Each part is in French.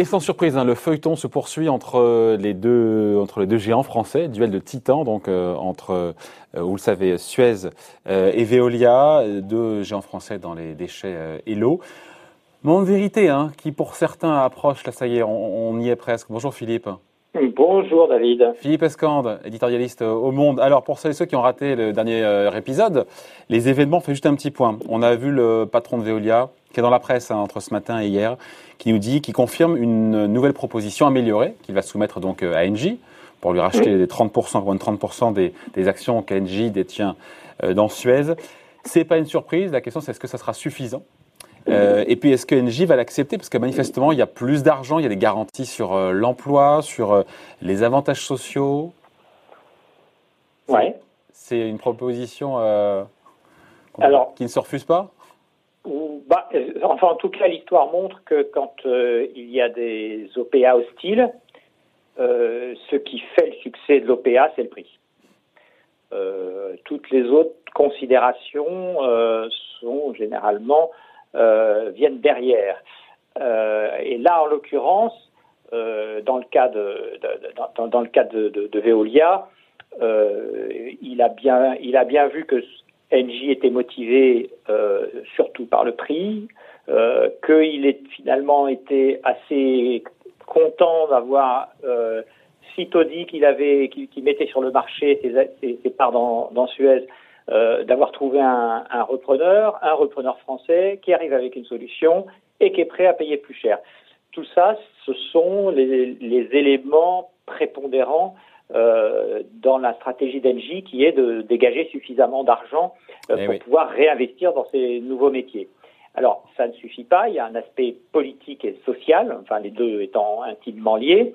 Et sans surprise, hein, le feuilleton se poursuit entre les deux entre les deux géants français, duel de titans, donc euh, entre, euh, vous le savez, Suez euh, et Veolia, deux géants français dans les déchets et l'eau. Mon vérité, hein, qui pour certains approche, là ça y est, on y est presque. Bonjour Philippe. Bonjour David. Philippe Escande, éditorialiste au Monde. Alors pour ceux et ceux qui ont raté le dernier épisode, les événements, fait juste un petit point. On a vu le patron de Veolia, qui est dans la presse hein, entre ce matin et hier, qui nous dit, qui confirme une nouvelle proposition améliorée qu'il va soumettre donc euh, à Engie pour lui racheter les 30%, moins de 30% des, des actions qu'Engie détient euh, dans Suez. C'est pas une surprise. La question c'est est-ce que ça sera suffisant euh, et puis, est-ce que Engie va l'accepter? Parce que manifestement, il y a plus d'argent, il y a des garanties sur euh, l'emploi, sur euh, les avantages sociaux. Ouais. C'est une proposition Alors, qui ne se refuse pas? Bah, enfin, en tout cas, l'histoire montre que quand il y a des OPA hostiles, ce qui fait le succès de l'OPA, c'est le prix. Toutes les autres considérations sont généralement viennent derrière. et là, en l'occurrence, dans le cas de, dans, le cas de, Veolia, il a bien il a bien vu que Engie était motivé euh, surtout par le prix, euh, qu'il ait finalement été assez content d'avoir euh, sitôt dit qu'il avait, qu'il mettait sur le marché ses, parts dans Suez, euh, d'avoir trouvé un, un, repreneur, un repreneur français qui arrive avec une solution et qui est prêt à payer plus cher. Tout ça, ce sont les, les éléments prépondérants euh, dans la stratégie d'Engie qui est de dégager suffisamment d'argent euh, eh pour pouvoir réinvestir dans ces nouveaux métiers. Alors, ça ne suffit pas, il y a un aspect politique et social, enfin les deux étant intimement liés,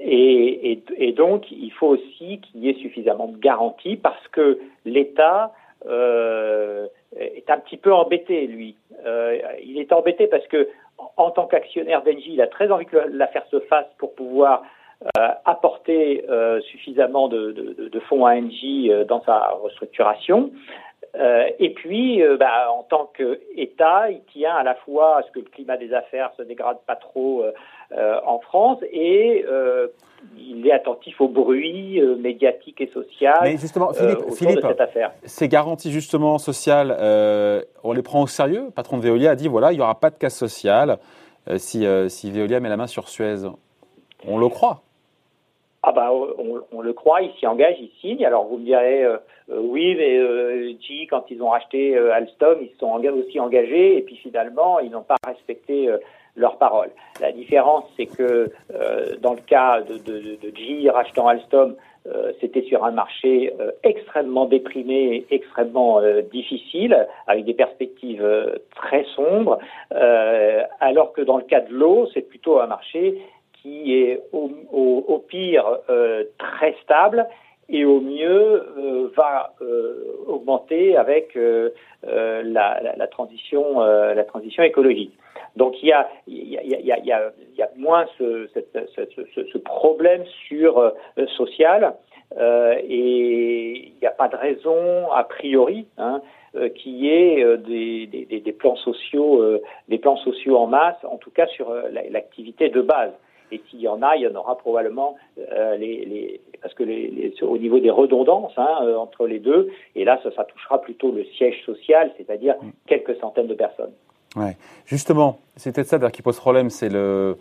et, et, et donc il faut aussi qu'il y ait suffisamment de garanties parce que l'État euh, est un petit peu embêté, lui. Euh, il est embêté parce que en tant qu'actionnaire d'Engie, il a très envie que l'affaire se fasse pour pouvoir euh, apporter euh, suffisamment de, de, de, fonds à Engie euh, dans sa restructuration. Et puis, bah, en tant qu'État, il tient à la fois à ce que le climat des affaires se dégrade pas trop en France et il est attentif au bruit médiatique et social. Mais justement, Philippe, Philippe ces garanties justement sociales, on les prend au sérieux? Le patron de Veolia a dit voilà, il n'y aura pas de casse sociale si, si Veolia met la main sur Suez. On le croit. Ah bah on, le croit, il s'y engage, il signe. Alors vous me direz euh, euh, oui, mais euh, quand ils ont racheté Alstom, ils se sont aussi engagés et puis finalement ils n'ont pas respecté leur parole. La différence, c'est que dans le cas de G rachetant Alstom, c'était sur un marché extrêmement déprimé, extrêmement difficile, avec des perspectives très sombres, alors que dans le cas de l'eau, c'est plutôt un marché qui est au, pire euh, très stable et au mieux euh, va euh, augmenter avec la, transition, la transition écologique. Donc il y a, il y a, il y a, il y a, moins ce, problème sur social et il n'y a pas de raison a priori hein, ait des, des, des, plans sociaux, des plans sociaux en masse, en tout cas sur l'activité de base. Et s'il y en a, il y en aura probablement euh, les, les, parce que les, les, au niveau des redondances hein, euh, entre les deux, et là, ça, ça touchera plutôt le siège social, c'est-à-dire mm. quelques centaines de personnes. Ouais. Justement, c'est peut-être ça qui pose problème, c'est le.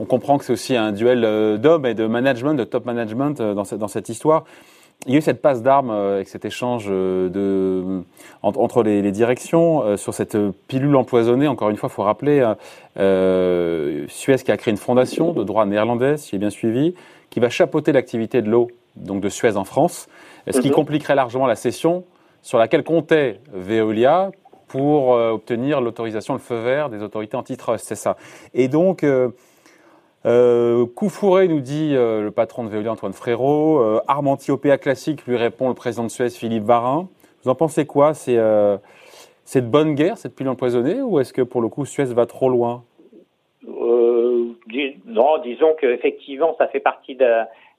On comprend que c'est aussi un duel euh, d'hommes et de management, de top management dans cette, dans cette histoire il y a eu cette passe d'armes euh, avec cet échange euh, de, entre, les, les, directions euh, sur cette pilule empoisonnée. Encore une fois, il faut rappeler, euh, Suez qui a créé une fondation de droit néerlandaise, si est bien suivi, qui va chapeauter l'activité de l'eau donc de Suez en France, ce qui mhm. compliquerait largement la cession sur laquelle comptait Veolia pour obtenir l'autorisation, le feu vert des autorités antitrust, c'est ça. Et donc, euh, coup fourré, nous dit euh, le patron de Veolia Antoine Frérot. Euh, OPA classique, lui répond le président de Suez Philippe Varin. Vous en pensez quoi? C'est euh, de bonne guerre, cette pilule empoisonnée, ou est-ce que pour le coup Suez va trop loin? Non, disons qu'effectivement, ça fait partie de,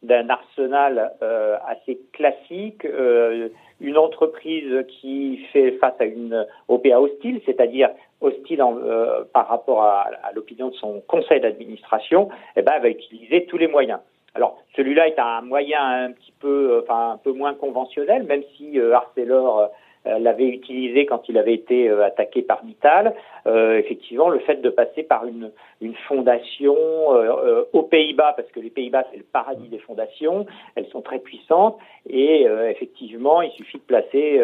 d'un arsenal assez classique, une entreprise qui fait face à une OPA hostile, c'est-à-dire hostile par rapport à, l'opinion de son conseil d'administration, eh ben, elle va utiliser tous les moyens. Alors, celui-là est un moyen un petit peu, enfin, un peu moins conventionnel, même si Arcelor euh, l'avait utilisé quand il avait été euh, attaqué par Vital. Euh, effectivement, le fait de passer par une, une fondation aux Pays-Bas, parce que les Pays-Bas c'est le paradis des fondations, elles sont très puissantes et effectivement, il suffit de placer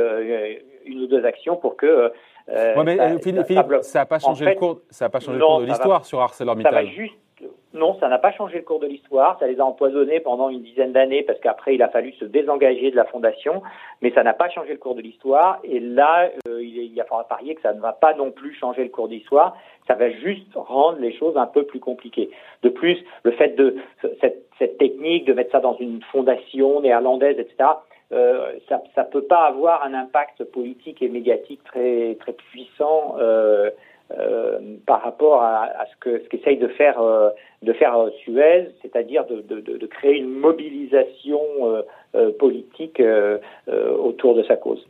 une ou deux actions pour que mais ça, n'a pas changé le cours, ça a pas changé le cours de l'histoire sur ArcelorMittal. Ça va juste non, ça n'a pas changé le cours de l'histoire. Ça les a empoisonnés pendant une dizaine d'années parce qu'après il a fallu se désengager de la fondation, mais ça n'a pas changé le cours de l'histoire. Et là, euh, il y a fort à parier que ça ne va pas non plus changer le cours de l'histoire. Ça va juste rendre les choses un peu plus compliquées. De plus, le fait de cette, technique de mettre ça dans une fondation néerlandaise, etc. Euh, ça ne peut pas avoir un impact politique et médiatique très très puissant. Euh, euh, par rapport à, ce que ce qu'essaye de faire euh, de faire euh, Suez, c'est-à-dire de, créer une mobilisation politique autour de sa cause.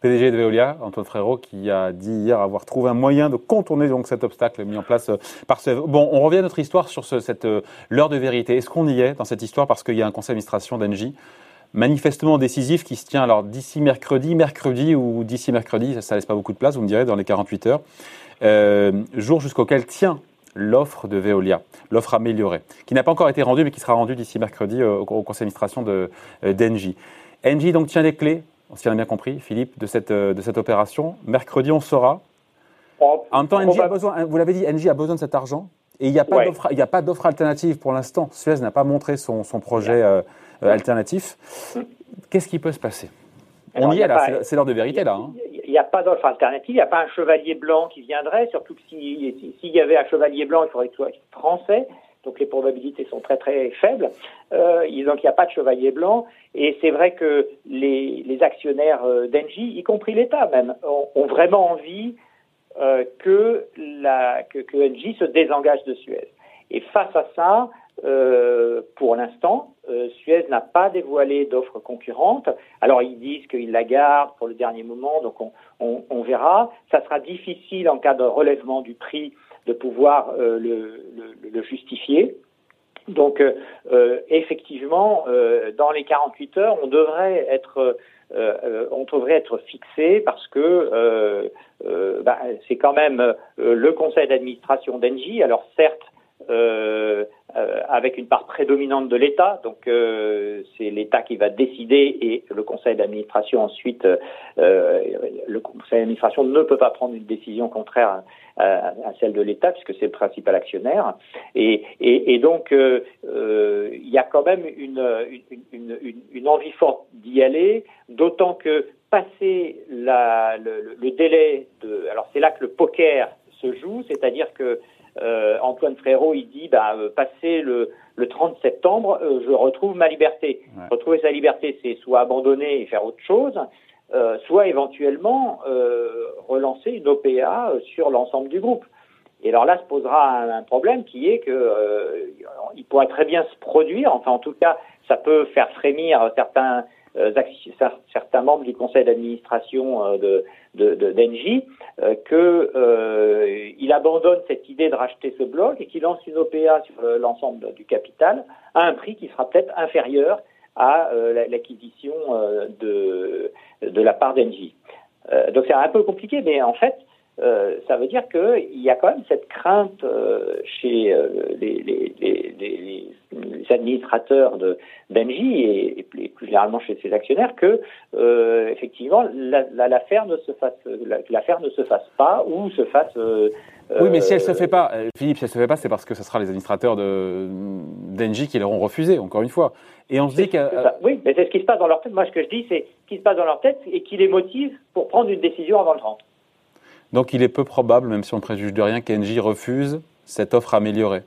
PDG de Veolia, Antoine Frérot, qui a dit hier avoir trouvé un moyen de contourner donc cet obstacle mis en place par ce. Bon, on revient à notre histoire sur ce, cette l'heure de vérité. Est-ce qu'on y est dans cette histoire parce qu'il y a un conseil d'administration d'Engie manifestement décisif qui se tient alors d'ici mercredi, mercredi ou d'ici mercredi, ça, ça laisse pas beaucoup de place, vous me direz, dans les 48 heures. Euh, jour jusqu'auquel tient l'offre de Veolia, l'offre améliorée, qui n'a pas encore été rendue, mais qui sera rendue d'ici mercredi euh, au, conseil d'administration d'Engie. Engie donc tient les clés, on s'y a bien compris, Philippe, de cette, de cette opération. Mercredi, on saura. En même temps, a besoin, vous l'avez dit, Engie a besoin de cet argent. Et il n'y a pas d'offre alternative pour l'instant. Suez n'a pas montré son, son projet euh, alternatif. Qu'est-ce qui peut se passer? On y est là, c'est l'heure de vérité là. Hein il n'y a pas d'offre alternative, il n'y a pas un chevalier blanc qui viendrait, surtout que s'il y avait un chevalier blanc, il faudrait qu'il soit français, donc les probabilités sont très très faibles. Euh, donc il n'y a pas de chevalier blanc, et c'est vrai que les, actionnaires euh, d'Engie, y compris l'État même, ont, vraiment envie euh, que, la, que, que Engie se désengage de Suez. Et face à ça, euh, pour l'instant, euh, Suez n'a pas dévoilé d'offres concurrentes. Alors ils disent qu'ils la gardent pour le dernier moment, donc on, verra. Ça sera difficile en cas de relèvement du prix de pouvoir euh, le, justifier. Donc effectivement, dans les 48 heures, on devrait être on devrait être fixé parce que bah, c'est quand même le conseil d'administration d'Engie. Alors certes, euh, euh, avec une part prédominante de l'État. Donc euh, c'est l'État qui va décider et le conseil d'administration ensuite, euh, le conseil d'administration ne peut pas prendre une décision contraire à, celle de l'État puisque c'est le principal actionnaire. Et, et, et donc il y a quand même une, une, une, une envie forte d'y aller, d'autant que passer la, le, le délai de, alors c'est là que le poker se joue, c'est-à-dire que euh, Antoine Frérot, il dit, bah, euh, passer le, le 30 septembre, euh, je retrouve ma liberté. Retrouver sa liberté, c'est soit abandonner et faire autre chose, soit éventuellement relancer une OPA sur l'ensemble du groupe. Et alors là se posera un, problème qui est que il pourrait très bien se produire, enfin en tout cas ça peut faire frémir certains euh, certains membres du conseil d'administration euh, de d'Engie de, euh, que il abandonne cette idée de racheter ce bloc et qu'il lance une OPA sur l'ensemble du capital à un prix qui sera peut-être inférieur à l'acquisition de de la part d'Engie. donc c'est un peu compliqué, mais en fait, euh, ça veut dire qu'il y a quand même cette crainte euh, chez euh, les, les, les, les, administrateurs de d'Engie et, et, plus généralement chez ses actionnaires que effectivement l'affaire ne se fasse l'affaire ne se fasse pas ou se fasse oui, mais si elle se fait pas, Philippe, si elle se fait pas, c'est parce que ce sera les administrateurs de d'Engie qui l'auront refusé, encore une fois. Et on se dit que oui, mais c'est ce qui se passe dans leur tête. Moi, ce que je dis, c'est ce qui se passe dans leur tête et qui les motive pour prendre une décision avant le 30. Donc il est peu probable, même si on ne préjuge de rien, qu'Engie refuse cette offre améliorée.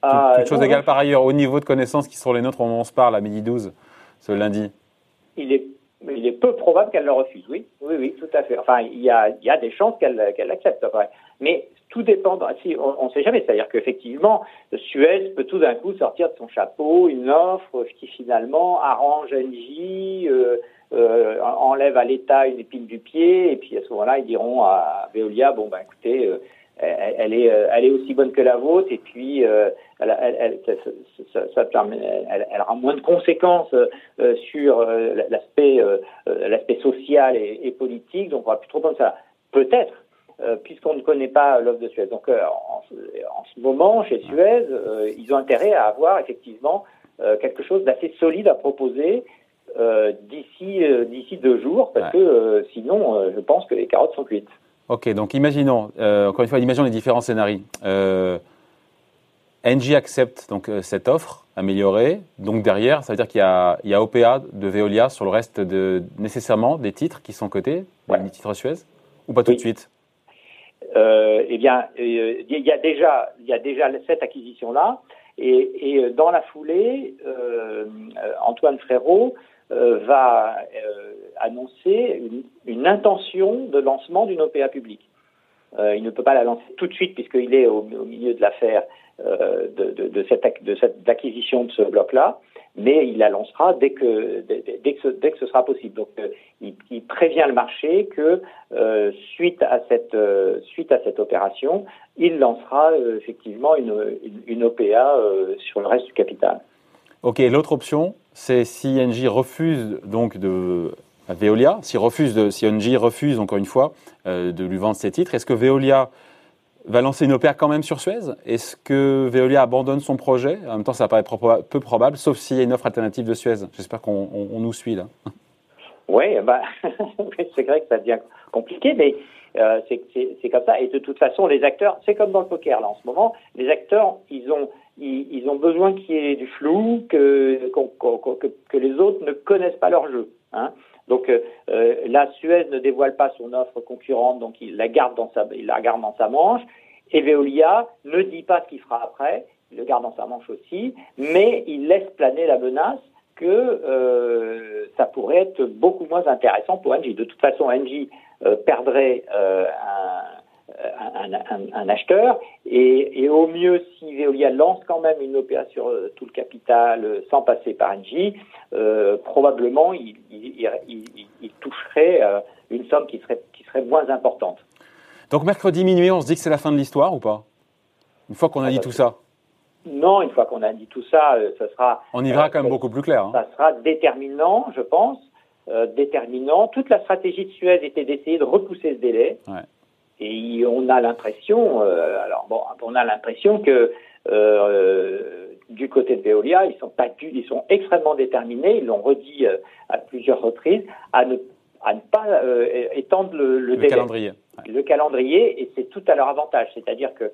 Ah, toute chose égale par ailleurs, au niveau de connaissances qui sont les nôtres, on, se parle à midi 12 ce lundi. Il est, il est peu probable qu'elle le refuse, oui. Oui, oui, tout à fait. Enfin, il y a, il y a des chances qu'elle qu'elle l'accepte. Mais tout dépend. Si, on ne sait jamais. C'est-à-dire qu'effectivement, Suez peut tout d'un coup sortir de son chapeau une offre qui finalement arrange NJ, euh, euh, enlève à l'État une épine du pied, et puis à ce moment-là, ils diront à Veolia, bon, ben écoutez, euh, elle, est, elle est aussi bonne que la vôtre, et puis elle, aura moins de conséquences sur l'aspect l'aspect social et, politique, donc on va plus trop comme ça. Peut-être, puisqu'on ne connaît pas l'offre de Suez. Donc en, ce moment, chez Suez, ils ont intérêt à avoir effectivement quelque chose d'assez solide à proposer euh, d'ici euh, d'ici deux jours, parce que euh, sinon, je pense que les carottes sont cuites. Ok, donc imaginons, encore une fois, imaginons les différents scénarios. NG accepte donc cette offre améliorée. Donc derrière, ça veut dire qu'il y a, il y a OPA de Veolia sur le reste de nécessairement des titres qui sont cotés, des titres Suez, ou pas tout de suite? Eh bien, il y a déjà il y a déjà cette acquisition là, et, et dans la foulée, Antoine Frérot va euh, annoncer une, intention de lancement d'une OPA publique. Euh, il ne peut pas la lancer tout de suite puisqu'il est au, milieu de l'affaire de, de, de, cette, de ce bloc-là, mais il la lancera dès que, dès, que, ce, sera possible. Donc, il, prévient le marché que suite à cette suite à cette opération, il lancera effectivement une, une OPA sur le reste du capital. Ok, l'autre option, c'est si Engie refuse donc de Veolia, si refuse si refuse encore une fois euh, de lui vendre ses titres, est-ce que Veolia va lancer une opéra quand même sur Suez? Est-ce que Veolia abandonne son projet? En même temps, ça paraît peu probable, sauf s'il y a une offre alternative de Suez. J'espère qu'on nous suit là. Oui, bah, c'est vrai que ça devient compliqué, mais euh, c'est comme ça. Et de toute façon, les acteurs, c'est comme dans le poker là en ce moment, les acteurs, ils ont ils, ont besoin qu'il y ait du flou, que, que, que, les autres ne connaissent pas leur jeu. Hein. Donc euh, euh, la Suez ne dévoile pas son offre concurrente, donc il la garde dans sa, il la garde dans sa manche. Et Veolia ne dit pas ce qu'il fera après, il le garde dans sa manche aussi, mais il laisse planer la menace que euh, ça pourrait être beaucoup moins intéressant pour Engie. De toute façon, Engie euh, perdrait euh, un, un, acheteur. Et, au mieux, si Veolia lance quand même une opération sur euh, tout le capital euh, sans passer par Engie, euh, probablement il, toucherait une somme qui serait, qui serait moins importante. Donc mercredi minuit, on se dit que c'est la fin de l'histoire ou pas? Une fois qu'on a dit tout ça Non, une fois qu'on a dit tout ça, ça sera... On y verra quand même beaucoup plus clair. Hein. Ça sera déterminant, je pense. déterminant. Toute la stratégie de Suez était d'essayer de repousser ce délai. Ouais. Et on a l'impression, euh, alors bon, on a l'impression que euh, du côté de Veolia, ils sont pas ils sont extrêmement déterminés. Ils l'ont redit euh, à plusieurs reprises à ne à ne pas étendre le, le, calendrier. Le calendrier, et c'est tout à leur avantage. C'est-à-dire que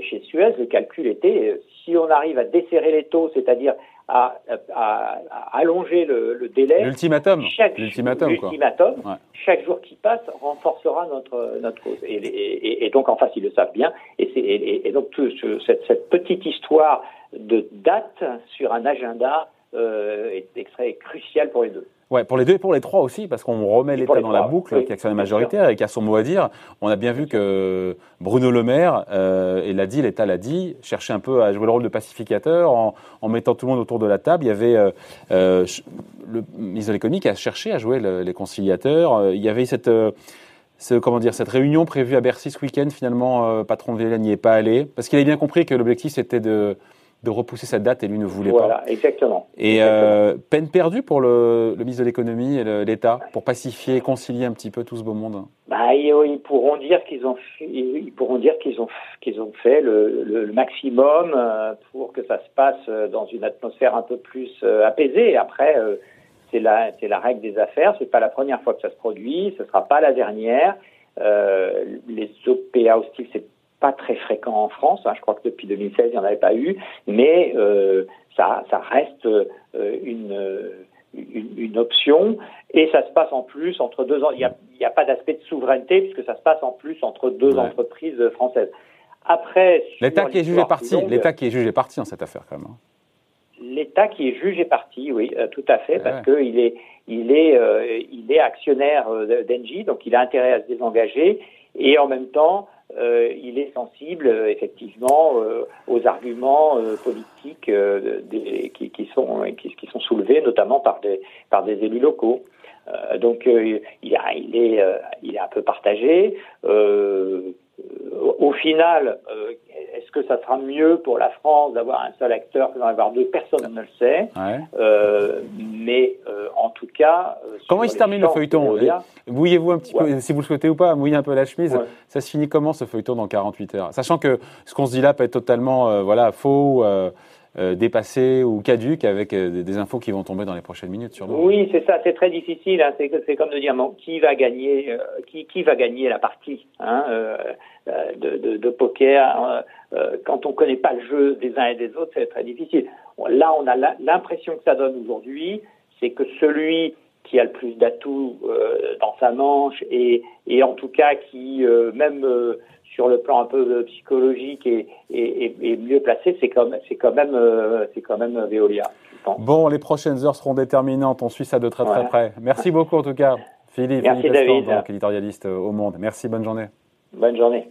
chez Suez, le calcul était si on arrive à desserrer les taux, c'est-à-dire à, allonger le, délai. L'ultimatum. L'ultimatum. Chaque jour qui passe renforcera notre, notre cause. Et, donc, en face, ils le savent bien. Et, donc, cette, cette, petite histoire de date sur un agenda euh, est, est crucial pour les deux. Ouais, pour les deux et pour les trois aussi, parce qu'on remet l'État dans la boucle, qui est actionnaire majoritaire et qui a son mot à dire. On a bien vu que Bruno Le Maire, euh, et l'a dit, l'État l'a dit, cherchait un peu à jouer le rôle de pacificateur en, en mettant tout le monde autour de la table. Il y avait euh, euh, le ministre de l'économie qui a cherché à jouer les conciliateurs. Euh, il y avait cette, euh, ce, comment dire, cette réunion prévue à Bercy ce week-end. Finalement, patron de n'y est pas allé, parce qu'il avait bien compris que l'objectif c'était de de repousser cette date et lui ne voulait pas. Voilà, exactement. Et euh, peine perdue pour le, le ministre de l'économie et l'État pour pacifier, concilier un petit peu tout ce beau monde. Bah, ils, pourront dire qu'ils ont, ils pourront dire qu'ils ont, qu'ils ont fait le, le, maximum euh, pour que ça se passe euh, dans une atmosphère un peu plus apaisée. Après, c'est la, c'est la règle des affaires. C'est pas la première fois que ça se produit. Ce sera pas la dernière. les OPA hostiles, c'est pas très fréquent en France. Hein. Je crois que depuis 2016, il n'y en avait pas eu, mais euh, ça, ça reste euh, une, une, une, option. Et ça se passe en plus entre deux. Il n'y a, pas d'aspect de souveraineté puisque ça se passe en plus entre deux entreprises françaises. Après, l'État qui est jugé parti, l'État qui est jugé parti dans cette affaire quand même. Hein. L'État qui est juge et parti, oui, tout à fait, parce qu'il est, il est, il est actionnaire d'Engie, donc il a intérêt à se désengager, et en même temps, il est sensible effectivement aux arguments politiques qui, sont qui, sont soulevés notamment par des par des élus locaux. Euh, donc euh, il, est, euh, il est un peu partagé. Au final, est-ce que ça sera mieux pour la France d'avoir un seul acteur que d'en avoir deux? Personne ne le sait. mais en tout cas. comment il se termine le feuilleton? Mouillez-vous un petit peu, si vous le souhaitez ou pas, mouillez un peu la chemise. Ça se finit comment ce feuilleton dans 48 heures? Sachant que ce qu'on se dit là peut être totalement voilà, faux. Euh, dépassé ou caduque avec euh, des infos qui vont tomber dans les prochaines minutes nous. Oui, c'est ça, c'est très difficile. Hein. C'est comme de dire qui va gagner, euh, qui, qui, va gagner la partie hein, de, de, de, poker. quand on ne connaît pas le jeu des uns et des autres, c'est très difficile. Là, on a l'impression que ça donne aujourd'hui, c'est que celui qui a le plus d'atouts sa manche et, et, en tout cas qui même sur le plan un peu psychologique et, et, mieux placé, c'est quand, quand, même, euh, c'est quand même Veolia. Bon, les prochaines heures seront déterminantes. On suit ça de très très près. Merci beaucoup en tout cas, Philippe. Merci David. éditorialiste au Monde. Merci, bonne journée. Bonne journée.